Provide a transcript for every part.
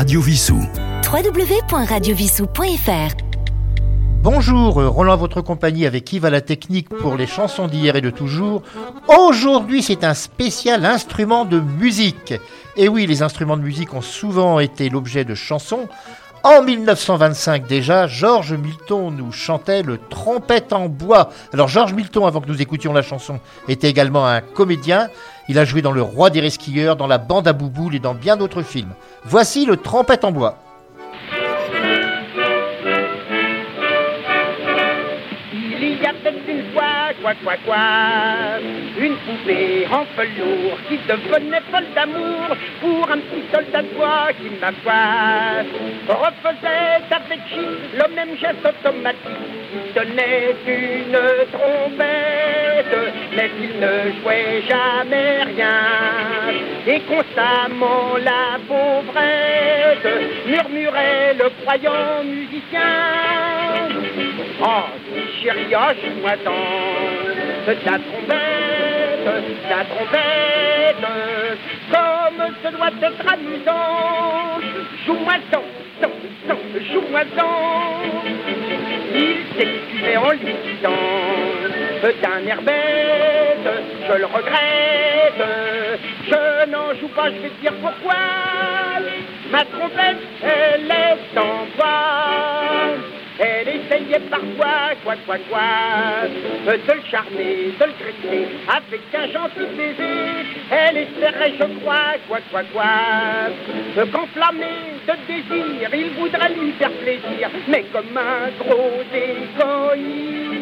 Radio Vissou. www.radiovissou.fr Bonjour, Roland à votre compagnie avec Yves à la technique pour les chansons d'hier et de toujours. Aujourd'hui, c'est un spécial instrument de musique. Et oui, les instruments de musique ont souvent été l'objet de chansons. En 1925 déjà, Georges Milton nous chantait le trompette en bois. Alors Georges Milton, avant que nous écoutions la chanson, était également un comédien. Il a joué dans Le Roi des Resquilleurs, dans La Bande à Bouboule et dans bien d'autres films. Voici le trompette en bois. Une poupée en velours qui devenait folle d'amour pour un petit soldat de bois qui, ma foi, refaisait avec chi le même geste automatique. Il tenait une trompette, mais il ne jouait jamais rien. Et constamment la pauvrette murmurait le croyant musicien. Oh, chérie, oh, joue-moi dans ta trompette, ta trompette, comme ce doit être amusant. Joue-moi dans, dans, dans, joue-moi dans. Il s'excusait en lui disant d'un air bête, je le regrette, je n'en joue pas, je vais te dire pourquoi. Ma trompette, elle est en bas. Elle essayait parfois, quoi, quoi, quoi, de le charmer, de le traiter avec un gentil baiser. Elle espérait, je crois, quoi, quoi, quoi, qu'enflammé de désir, il voudrait lui faire plaisir. Mais comme un gros égoïste,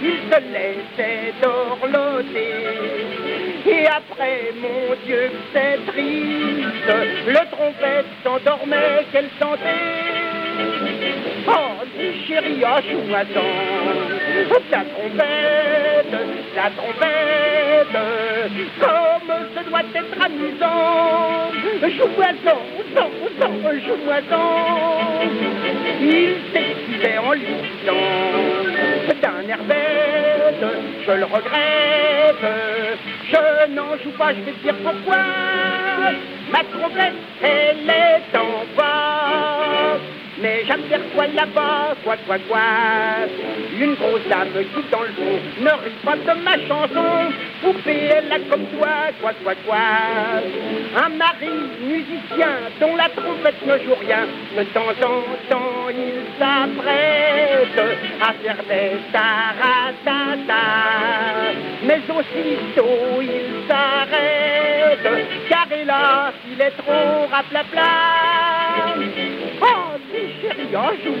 il se laissait dorloter. Et après, mon Dieu, c'est triste, le trompette s'endormait, qu'elle sentait. Oh, chérie, oh, donc ta trompette, la trompette, comme ce doit être amusant. Donc, joue-moi donc. Il s'excusait en lui disant d'un air bête, je le regrette, je n'en joue pas, je vais te dire pourquoi. Ma trompette, elle est en bas. Mais j'aperçois là-bas, quoi, quoi, quoi, une grosse dame qui dans le fond ne rit pas de ma chanson. Poupée, elle a comme toi, quoi, quoi, quoi, un mari musicien dont la trompette ne joue rien. De temps en temps, il s'apprête à faire des taratata. Mais aussitôt, il s'arrête, car hélas, il est trop raplapla. Chérie, oh, joue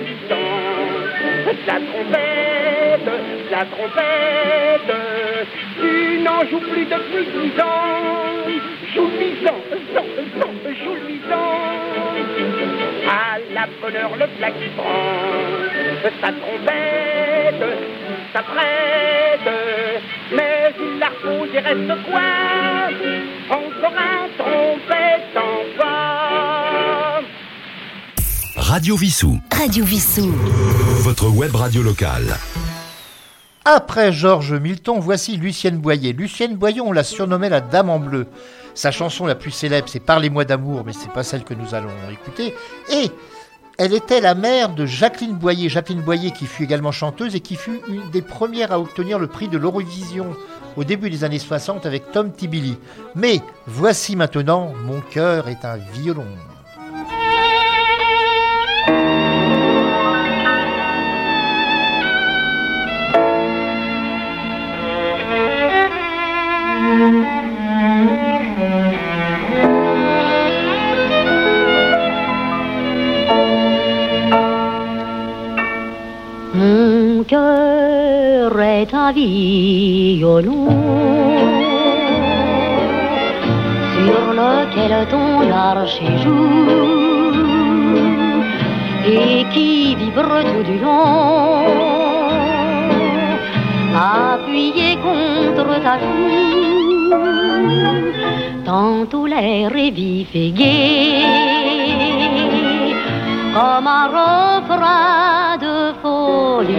la trompette, la trompette, tu n'en joues plus depuis dix ans, joue-lui-en, joue-lui-en, à la bonne heure le plat qui prend, sa trompette, il s'apprête, mais il la repose et reste quoi, encore un trompette en bas. Radio Vissou. Radio Vissou. Votre web radio locale. Après Georges Milton, voici Lucienne Boyer. Lucienne Boyer, on la surnommait la Dame en bleu. Sa chanson la plus célèbre, c'est Parlez-moi d'amour, mais c'est pas celle que nous allons écouter. Et elle était la mère de Jacqueline Boyer. Jacqueline Boyer qui fut également chanteuse et qui fut une des premières à obtenir le prix de l'Eurovision au début des années 60 avec Tom Tibilly. Mais voici maintenant Mon cœur est un violon. Mon cœur est un violon sur lequel ton archer joue et qui vibre tout du long, appuyé contre ta joue. Tantôt l'air est vif et gai, comme un refrain de folie.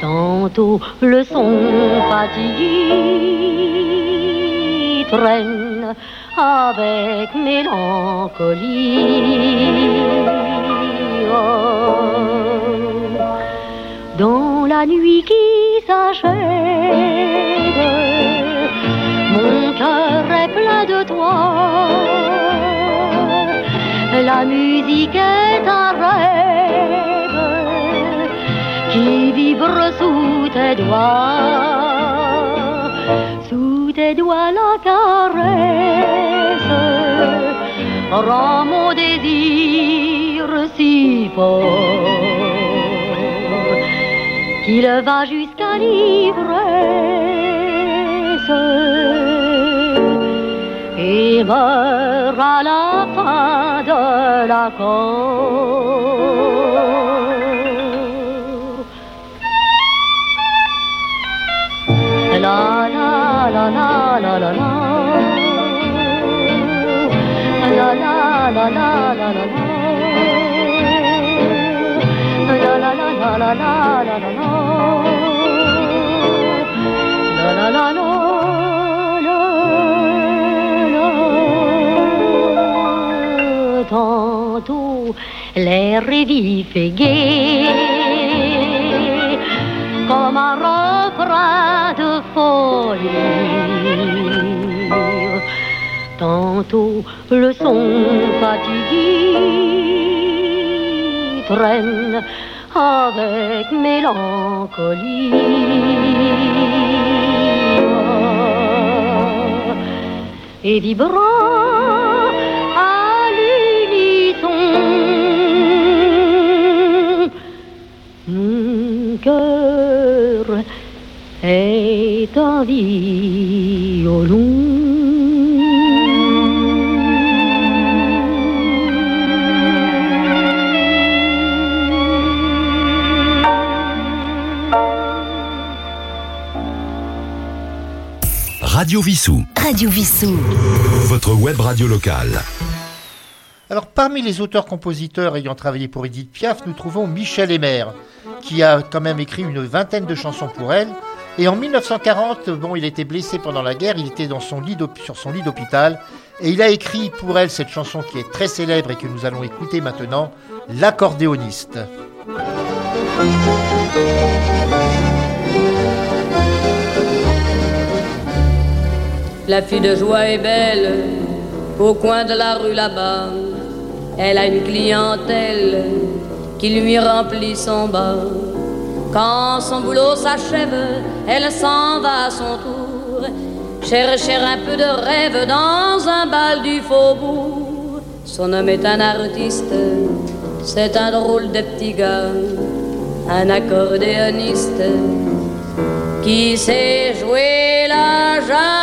Tantôt le son fatigué traîne avec mélancolie. Oh, dans la nuit qui s'achève, mon cœur est plein de toi. La musique est un rêve qui vibre sous tes doigts. Sous tes doigts la caresse rend mon désir si fort qu'il va jusqu'à l'ivresse et meurt à la fin de. La la la la tantôt l'air est vif et gai comme un refrain de folie. Tantôt le son fatigué traîne avec mélancolie et vibrant à l'unisson. Mon cœur est un Radio Vissou. Radio Vissou. Votre web radio locale. Alors, parmi les auteurs-compositeurs ayant travaillé pour Edith Piaf, nous trouvons Michel Emer, qui a quand même écrit une vingtaine de chansons pour elle. Et en 1940, bon, il était blessé pendant la guerre, il était dans son lit sur son lit d'hôpital, et il a écrit pour elle cette chanson qui est très célèbre et que nous allons écouter maintenant, L'accordéoniste. La fille de joie est belle au coin de la rue là-bas. Elle a une clientèle qui lui remplit son bas. Quand son boulot s'achève, elle s'en va à son tour chercher un peu de rêve dans un bal du faubourg. Son homme est un artiste, c'est un drôle de petit gars, un accordéoniste qui sait jouer la java.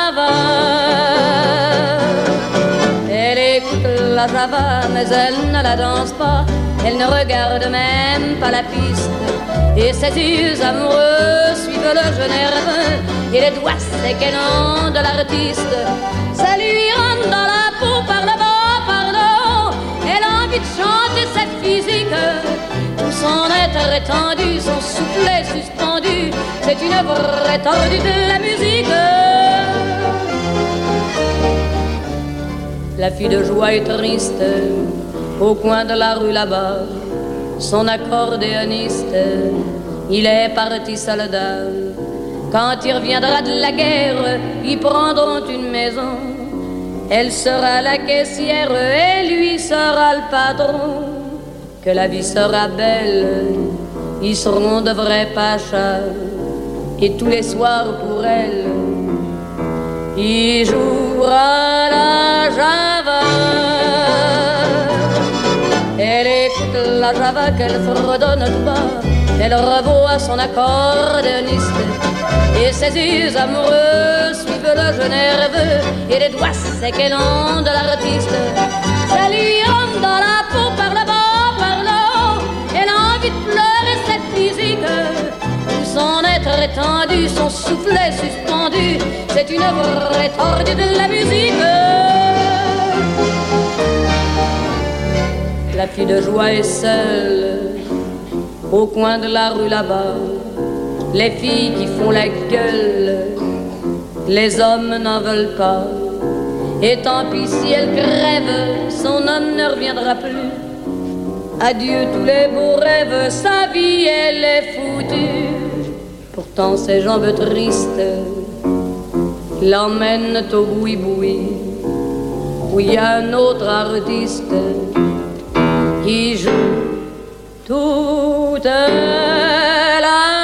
Java, mais elle ne la danse pas. Elle ne regarde même pas la piste. Et ses yeux amoureux suivent le jeu nerveux. Et les doigts séquennants de l'artiste. Ça lui rentre dans la peau par le bas, par. Elle a envie de chanter cette physique. Tout son être étendu, son soufflet suspendu. C'est une vraie tordue de la musique. La fille de joie est triste au coin de la rue là-bas. Son accordéoniste, il est parti soldat. Quand il reviendra de la guerre, ils prendront une maison. Elle sera la caissière et lui sera le patron. Que la vie sera belle, ils seront de vrais pachas. Et tous les soirs pour elle, il jouera la java. Elle écoute la java qu'elle fredonne tout bas. Elle revoit son accordéoniste. Et ses yeux amoureux suivent le jeu nerveux. Et les doigts séquennants de l'artiste. Ça lui rentre dans la peau son être étendu, son soufflet suspendu. C'est une vraie tordue de la musique. La fille de joie est seule au coin de la rue là-bas. Les filles qui font la gueule, les hommes n'en veulent pas. Et tant pis si elle crève, son homme ne reviendra plus. Adieu tous les beaux rêves, sa vie elle est foutue. Pourtant ses jambes tristes l'emmènent au boui-boui, où il y a un autre artiste qui joue toute la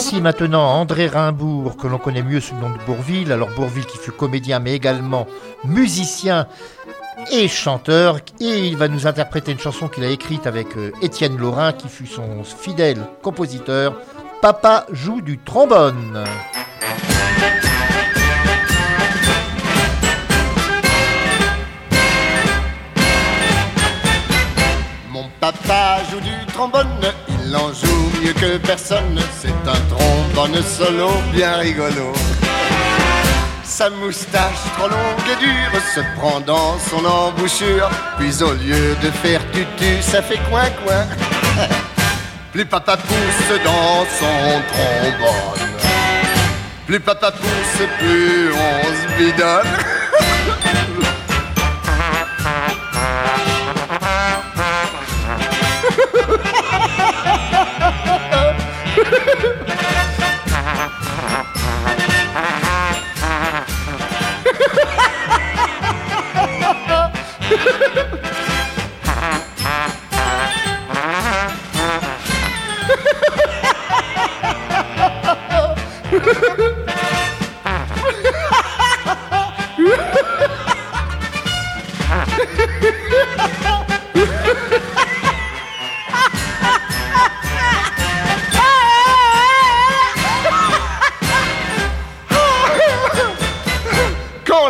voici maintenant André Rimbourg, que l'on connaît mieux sous le nom de Bourville. Alors Bourville qui fut comédien mais également musicien et chanteur. Et il va nous interpréter une chanson qu'il a écrite avec euh, Étienne Laurin, qui fut son fidèle compositeur. Papa joue du trombone. Mon papa joue du trombone, il en joue mieux que personne. C'est un trombone solo bien rigolo. Sa moustache trop longue et dure se prend dans son embouchure. Puis au lieu de faire tutu, ça fait coin-coin. Plus papa pousse dans son trombone. Plus papa pousse, plus on se bidonne.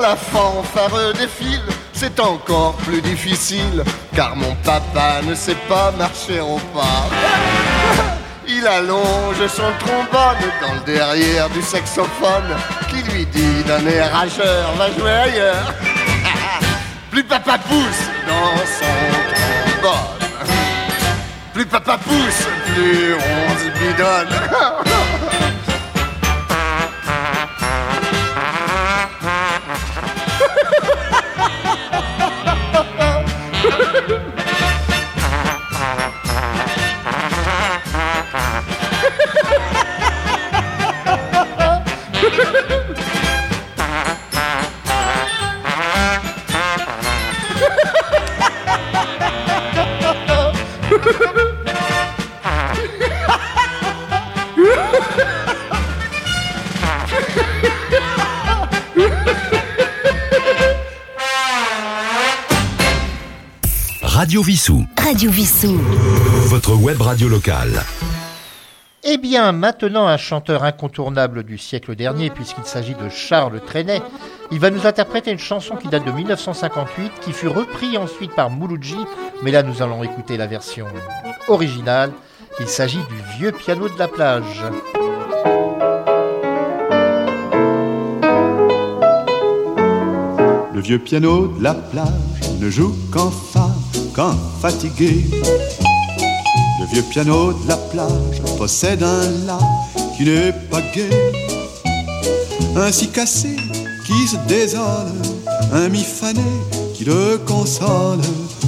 la fanfare défile, c'est encore plus difficile, car mon papa ne sait pas marcher au pas. Il allonge son trombone dans le derrière du saxophone, qui lui dit d'un air rageur, va jouer ailleurs. Plus papa pousse dans son trombone. Plus papa pousse, plus on se bidonne. Radio Vissou. Radio Vissou. Votre web radio locale. Eh bien, maintenant un chanteur incontournable du siècle dernier, puisqu'il s'agit de Charles Trenet. Il va nous interpréter une chanson qui date de 1958, qui fut reprise ensuite par Mouloudji, mais là nous allons écouter la version originale. Il s'agit du vieux piano de la plage. Le vieux piano de la plage ne joue qu'en fa, qu'en fatigué. Le vieux piano de la plage possède un la qui n'est pas gai. Un si cassé qui se désole, un mi fané qui le console,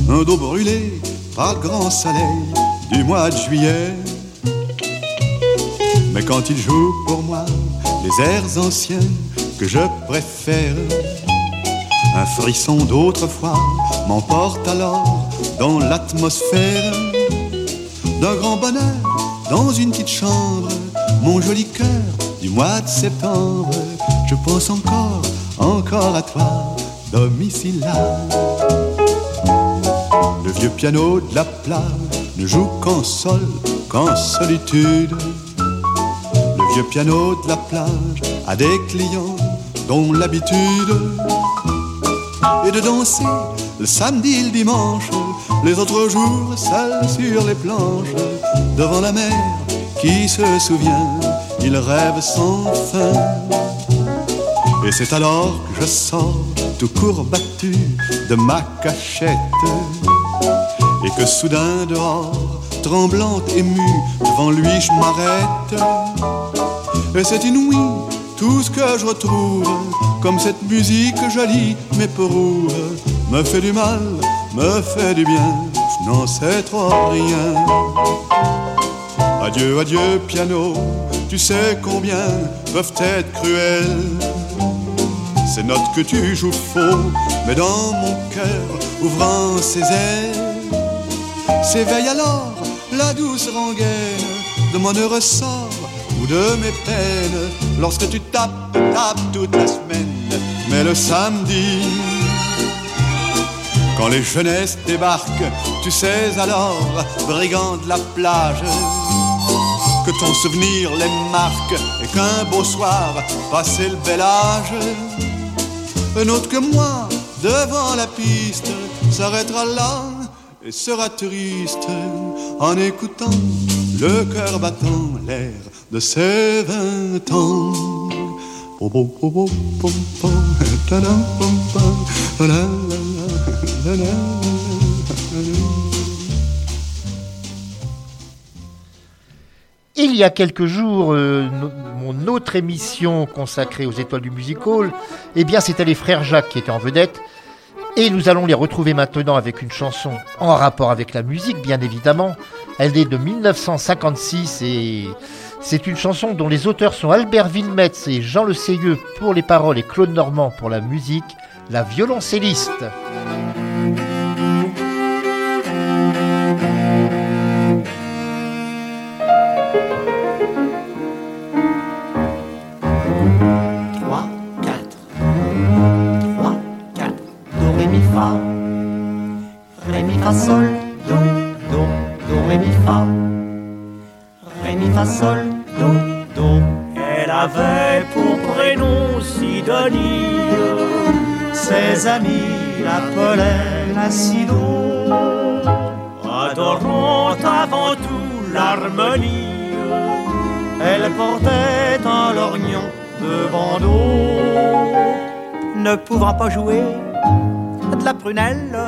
un dos brûlé par grand soleil du mois de juillet. Mais quand il joue pour moi les airs anciens que je préfère, un frisson d'autrefois m'emporte alors dans l'atmosphère d'un grand bonheur dans une petite chambre mon joli cœur du mois de septembre, je pense encore, encore à toi, domicile Le vieux piano de la plage ne joue qu'en sol, qu'en solitude. Le vieux piano de la plage a des clients dont l'habitude est de danser le samedi et le dimanche, les autres jours seuls sur les planches, devant la mer qui se souvient, il rêve sans fin. Et c'est alors que je sors tout courbattu de ma cachette et que soudain dehors, tremblante, émue, devant lui je m'arrête. Et c'est inouï tout ce que je retrouve, comme cette musique jolie mais pour me fait du mal, me fait du bien, je n'en sais trop rien. Adieu, adieu, piano, tu sais combien peuvent être cruelles. Ces notes que tu joues faux, mais dans mon cœur, ouvrant ses ailes, s'éveille alors la douce rengaine de mon heureux sort ou de mes peines. Lorsque tu tapes, tapes toute la semaine, mais le samedi, quand les jeunesses débarquent, tu sais alors, brigand de la plage, que ton souvenir les marque et qu'un beau soir, passé le bel âge, un autre que moi, devant la piste, s'arrêtera là et sera triste en écoutant le cœur battant l'air de ses vingt ans. Il y a quelques jours, euh, mon autre émission consacrée aux étoiles du music hall, eh bien c'était les frères Jacques qui étaient en vedette. Et nous allons les retrouver maintenant avec une chanson en rapport avec la musique, bien évidemment. Elle est de 1956 et c'est une chanson dont les auteurs sont Albert Villemetz et Jean Le Seyeux pour les paroles et Claude Normand pour la musique, La violoncelliste. L'appelaient la Sido, adorant avant tout l'harmonie. Elle portait un lorgnon de bandeau, ne pouvant pas jouer de la prunelle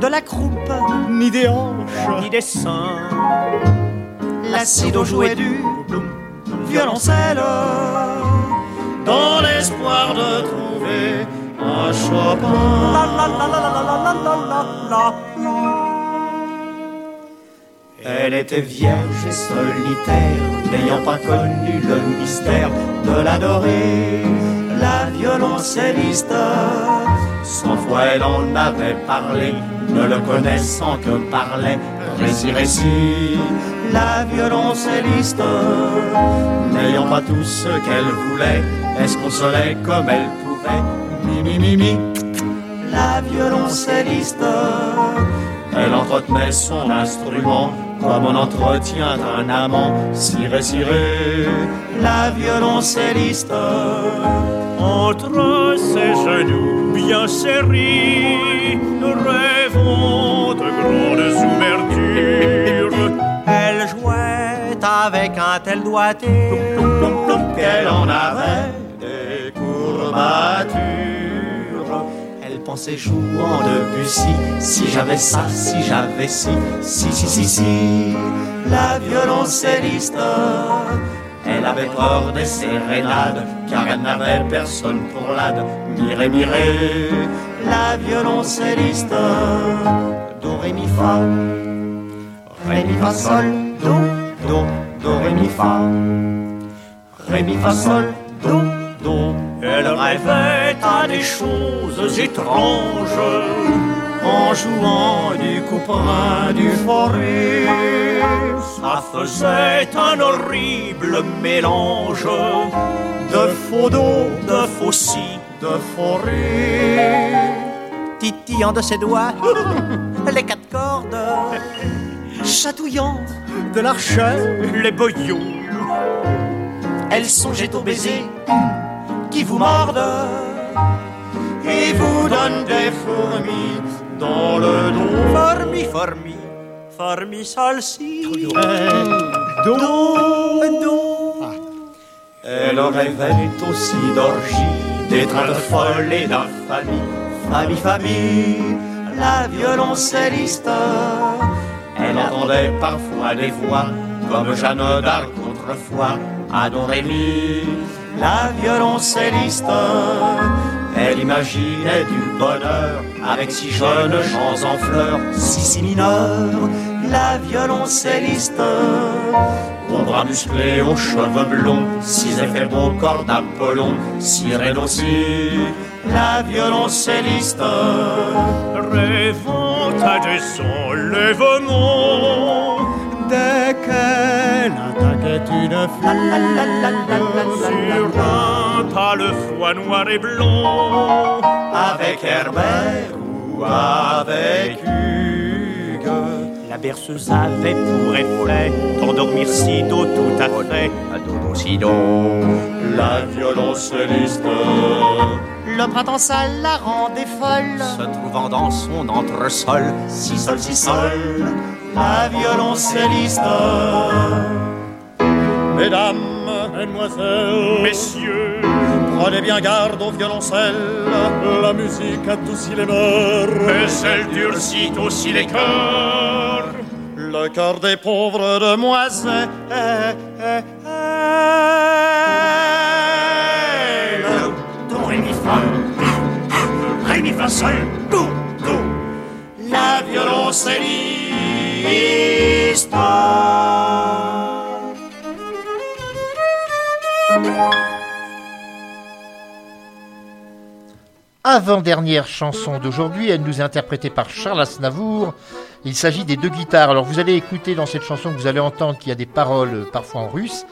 de la croupe, ni des hanches, ni des seins. L'acido jouait du violoncelle, dans l'espoir de trouver un Chopin. La, la, la, la, la, la, la, la, la, Elle était vierge et solitaire, n'ayant pas connu le mystère de l'adorer, la violoncelliste. Cent fois elle en avait parlé, ne le connaissant que parlait, récit, récit, la violoncelliste, n'ayant pas tout ce qu'elle voulait, elle se consolait comme elle mi, mi, mi, la violoncelliste, elle entretenait son instrument comme on entretient un amant, ciré, ciré, la violoncelliste, entre ses genoux bien serrés, nous rêvons de grandes ouvertures. Elle jouait avec un tel doigté qu'elle en avait des courbatures. Elle pensait jouant de Bussy, si j'avais ça, si j'avais ci, si, si, si, si, la violoncelliste. Elle avait peur des sérénades, car elle n'avait personne pour l'ade. Miré, miré, la violoncelliste. Do, ré, mi, fa. Ré, mi, fa, sol, do, do, do, ré, mi, fa. Ré, mi, fa, sol, do, Elle rêvait à des choses étranges en jouant du couperin du forêt. Ça faisait un horrible mélange de faux dos, de faux si, de forêt. Titillant de ses doigts les quatre cordes, chatouillant de l'archet les boyaux. Elle songeait au baiser qui vous mordent et vous donne des fourmis dans le dos. Fourmis, fourmis, fourmis, celle-ci. Do, do. Elle rêvait aussi d'orgie, d'étreinte folle et d'infamie. Famille, famille, la violoncelliste. Elle entendait parfois des voix comme Jeanne d'Arc autrefois, à Don Rémy, la violoncelliste. Elle imaginait du bonheur avec six jeunes gens en fleurs, si si mineurs, la violoncelliste. Aux bras musclés, aux cheveux blonds, six effets beaux corps d'Apollon, sirène aussi, la violoncelliste. Rêvant à des enlèvements, fille sur un pâle foie noir et blond, avec Herbert ou avec Hugues. La berceuse avait pour effet d'endormir Sido tout à fait, Sido, la violoncelliste. Le printemps sale la rendait folle, se trouvant dans son entresol, si sol, si sol, la violoncelliste. Mesdames, mesdemoiselles, messieurs, prenez bien garde au violoncelle. La musique adoucit les mœurs, mais elle durcit aussi les cœurs. Le cœur des pauvres demoiselles. Do, ré, mi, fa. Ré, mi, fa, sol, do, do. La violoncelliste. Avant-dernière chanson d'aujourd'hui, elle nous est interprétée par Charles Aznavour. Il s'agit des deux guitares. Alors vous allez écouter dans cette chanson vous allez entendre qu'il y a des paroles euh, parfois en russe.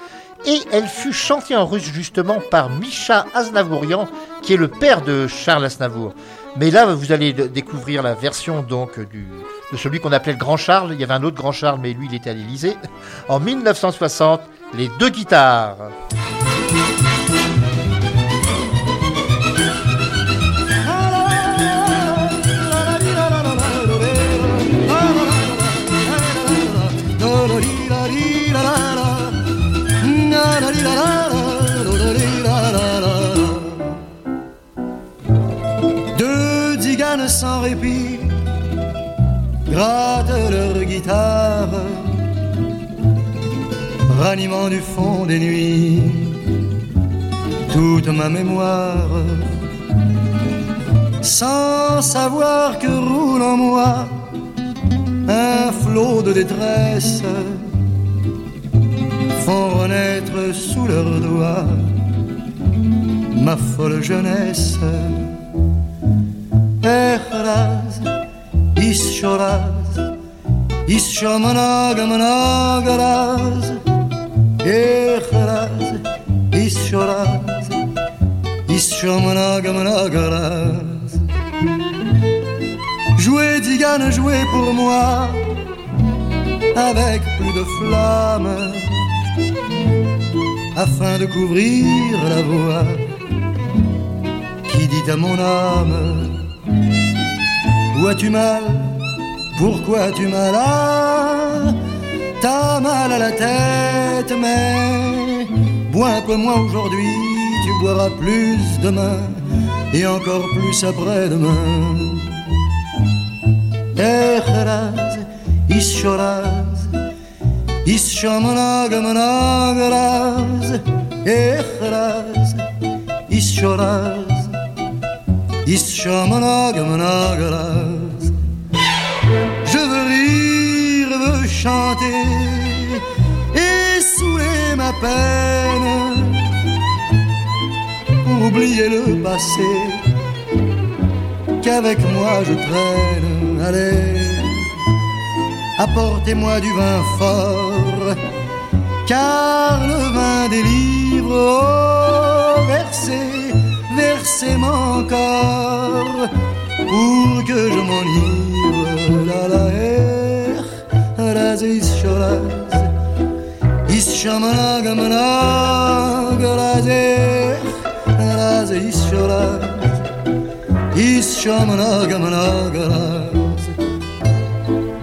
Et elle fut chantée en russe justement par Misha Aznavourian, qui est le père de Charles Aznavour. Mais là, vous allez découvrir la version donc du, de celui qu'on appelait le Grand Charles. Il y avait un autre Grand Charles, mais lui, il était à l'Élysée. En 1960, les deux guitares. Grattent leur guitare, ranimant du fond des nuits toute ma mémoire, sans savoir que roule en moi un flot de détresse, font renaître sous leurs doigts ma folle jeunesse. Ehraz, ishoraz, ishomanagamanagaraz, Ehraz, ishoraz, ishomanagamanagaraz. Jouez, Digane, jouez pour moi, avec plus de flamme, afin de couvrir la voix qui dit à mon âme Où as-tu mal? Pourquoi as-tu mal Ah, T'as mal à la tête, mais bois un peu moins aujourd'hui, tu boiras plus demain et encore plus après-demain. Ehraz, ishoraz, ishomanagamanagaraz, ehraz, ishoraz, ishomanagamanagaraz. Je chanter et saouler ma peine pour oublier le passé qu'avec moi je traîne. Allez, apportez-moi du vin fort, car le vin délivre. Oh, versez, versez-moi encore, pour que je m'enivre. La la er,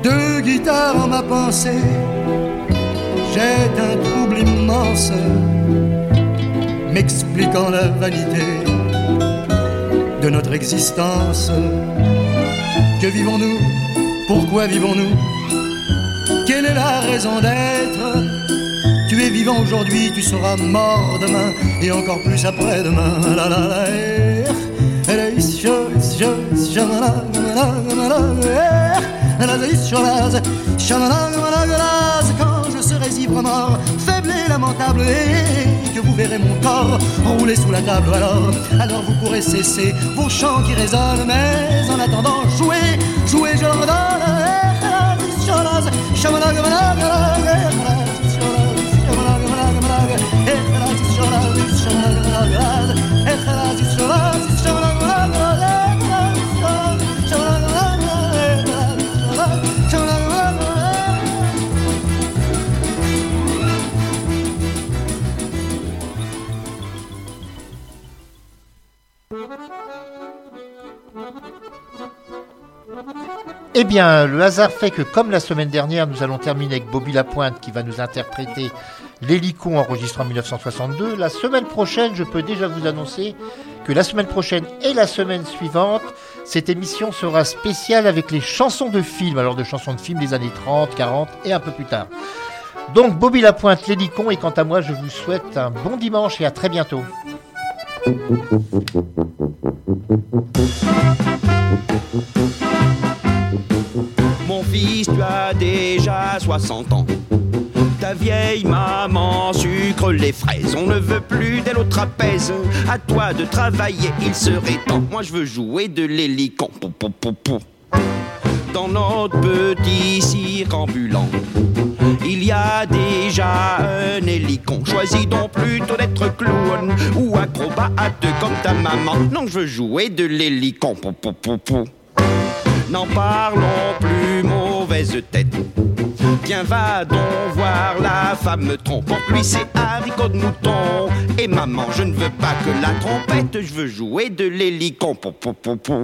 Deux guitares en ma pensée, j'ai un trouble immense, m'expliquant la vanité de notre existence. Que vivons-nous? Pourquoi vivons-nous? Quelle est la raison d'être Tu es vivant aujourd'hui, tu seras mort demain, et encore plus après-demain. La la la. Quand je serai ivre mort, faible et lamentable, et que vous verrez mon corps rouler sous la table, alors, alors vous pourrez cesser vos chants qui résonnent, mais en attendant, jouez, jouez, je leur donne. horas, shamana, gamana, gamana, gamana. Eh bien, le hasard fait que, comme la semaine dernière, nous allons terminer avec Bobby Lapointe qui va nous interpréter l'hélicon enregistré en 1962. La semaine prochaine, je peux déjà vous annoncer que la semaine prochaine et la semaine suivante, cette émission sera spéciale avec les chansons de films, alors de chansons de films des années 30, 40 et un peu plus tard. Donc Bobby Lapointe, l'hélicon, et quant à moi, je vous souhaite un bon dimanche et à très bientôt. Mon fils, tu as déjà 60 ans. Ta vieille maman sucre les fraises. On ne veut plus d'elle au trapèze. À toi de travailler, il serait temps. Moi, je veux jouer de l'hélicon. Dans notre petit cirque ambulant, il y a déjà un hélicon. Choisis donc plutôt d'être clown ou acrobate comme ta maman. Non, je veux jouer de l'hélicon. N'en parlons plus, tête. Viens, va donc voir la femme trompe. Pour lui, c'est haricot de mouton. Et maman, je ne veux pas que la trompette, je veux jouer de l'hélicon. Pou, pou, pou.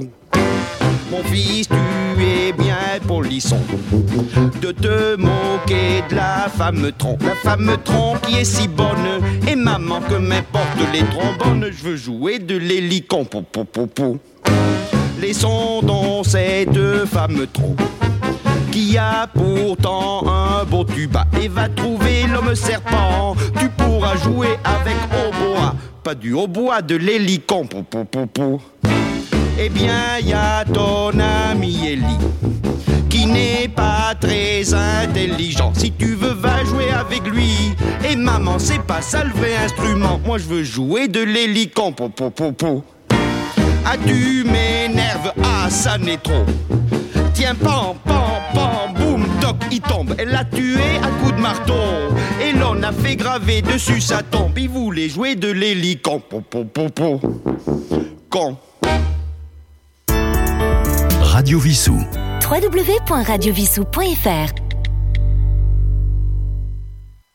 Mon fils, tu es bien polisson de te moquer de la femme trompe. La femme trompe qui est si bonne. Et maman, que m'importe les trombones, je veux jouer de l'hélicon. Laissons donc cette femme trop qui a pourtant un beau tuba et va trouver l'homme serpent. Tu pourras jouer avec hautbois, pas du hautbois, de l'hélicon. Pou, pou, pou. Eh bien, y a ton ami Eli qui n'est pas très intelligent. Si tu veux, va jouer avec lui. Et maman, c'est pas ça instrument. Moi, je veux jouer de l'hélicon. Pou, pou, pou, pou. Ah, tu m'énerves, ah, ça n'est trop. Tiens, pam, pam, pam, boum, toc, il tombe. Elle l'a tué à coups de marteau. Et l'on a fait graver dessus sa tombe. Il voulait jouer de l'hélicon. Con. Radio Vissou. www.radiovissou.fr